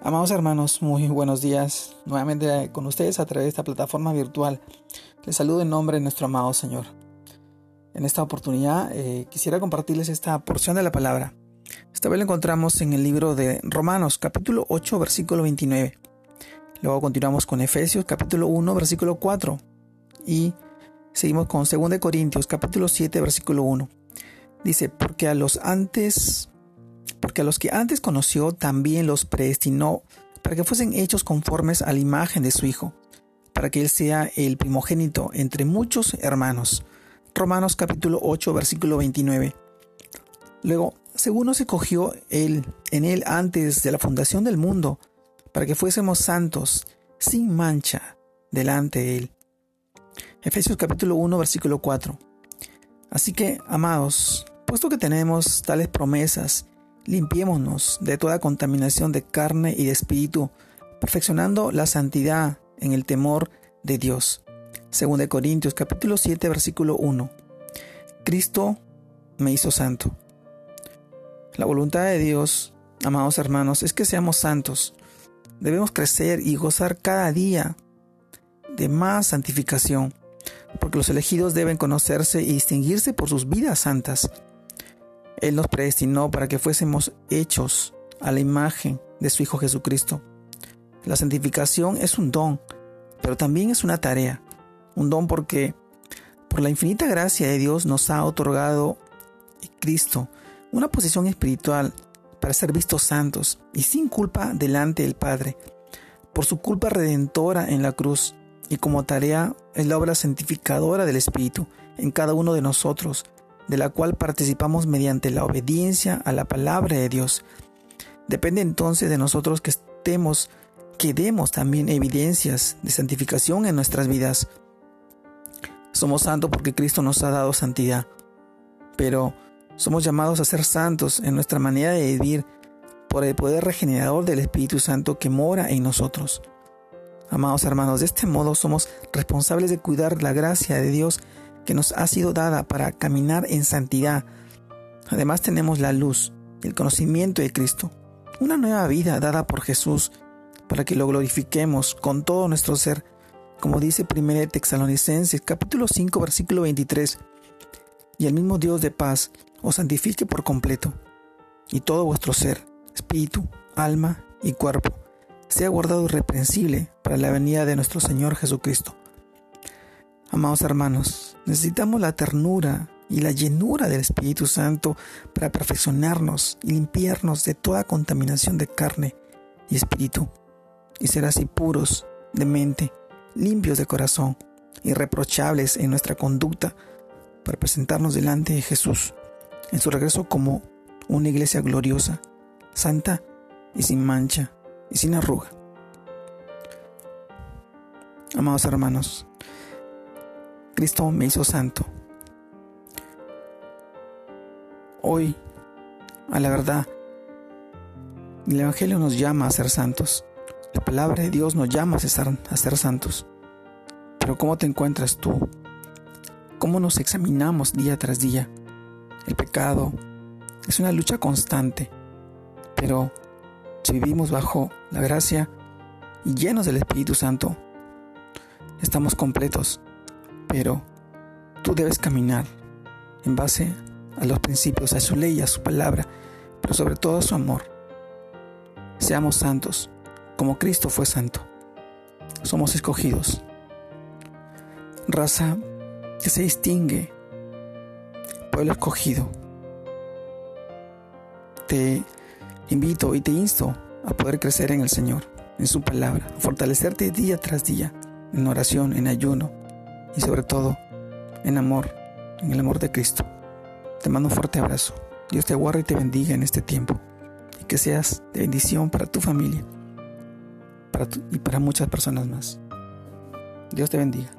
Amados hermanos, muy buenos días. Nuevamente con ustedes a través de esta plataforma virtual. Les saludo en nombre de nuestro amado Señor. En esta oportunidad eh, quisiera compartirles esta porción de la palabra. Esta vez la encontramos en el libro de Romanos, capítulo 8, versículo 29. Luego continuamos con Efesios, capítulo 1, versículo 4. Y seguimos con 2 Corintios, capítulo 7, versículo 1. Dice, porque a los antes porque a los que antes conoció también los predestinó para que fuesen hechos conformes a la imagen de su Hijo, para que Él sea el primogénito entre muchos hermanos. Romanos capítulo 8 versículo 29. Luego, según nos escogió Él en Él antes de la fundación del mundo, para que fuésemos santos, sin mancha, delante de Él. Efesios capítulo 1 versículo 4. Así que, amados, puesto que tenemos tales promesas, limpiémonos de toda contaminación de carne y de espíritu, perfeccionando la santidad en el temor de Dios. Según de Corintios capítulo 7 versículo 1. Cristo me hizo santo. La voluntad de Dios, amados hermanos, es que seamos santos. Debemos crecer y gozar cada día de más santificación, porque los elegidos deben conocerse y distinguirse por sus vidas santas. Él nos predestinó para que fuésemos hechos a la imagen de su Hijo Jesucristo. La santificación es un don, pero también es una tarea. Un don porque por la infinita gracia de Dios nos ha otorgado Cristo una posición espiritual para ser vistos santos y sin culpa delante del Padre, por su culpa redentora en la cruz y como tarea es la obra santificadora del Espíritu en cada uno de nosotros de la cual participamos mediante la obediencia a la palabra de Dios. Depende entonces de nosotros que estemos, que demos también evidencias de santificación en nuestras vidas. Somos santos porque Cristo nos ha dado santidad, pero somos llamados a ser santos en nuestra manera de vivir por el poder regenerador del Espíritu Santo que mora en nosotros. Amados hermanos, de este modo somos responsables de cuidar la gracia de Dios que nos ha sido dada para caminar en santidad. Además tenemos la luz, el conocimiento de Cristo, una nueva vida dada por Jesús para que lo glorifiquemos con todo nuestro ser, como dice 1 Texalonicenses capítulo 5 versículo 23. Y el mismo Dios de paz os santifique por completo, y todo vuestro ser, espíritu, alma y cuerpo, sea guardado irreprensible para la venida de nuestro Señor Jesucristo. Amados hermanos, necesitamos la ternura y la llenura del Espíritu Santo para perfeccionarnos y limpiarnos de toda contaminación de carne y espíritu, y ser así puros de mente, limpios de corazón, irreprochables en nuestra conducta, para presentarnos delante de Jesús en su regreso como una iglesia gloriosa, santa y sin mancha y sin arruga. Amados hermanos, Cristo me hizo santo. Hoy, a la verdad, el Evangelio nos llama a ser santos. La palabra de Dios nos llama a ser, a ser santos. Pero ¿cómo te encuentras tú? ¿Cómo nos examinamos día tras día? El pecado es una lucha constante, pero si vivimos bajo la gracia y llenos del Espíritu Santo, estamos completos pero tú debes caminar en base a los principios, a su ley, a su palabra, pero sobre todo a su amor. Seamos santos, como Cristo fue santo. Somos escogidos. Raza que se distingue, pueblo escogido. Te invito y te insto a poder crecer en el Señor, en su palabra, a fortalecerte día tras día, en oración, en ayuno, y sobre todo en amor, en el amor de Cristo. Te mando un fuerte abrazo. Dios te guarde y te bendiga en este tiempo y que seas de bendición para tu familia para y para muchas personas más. Dios te bendiga.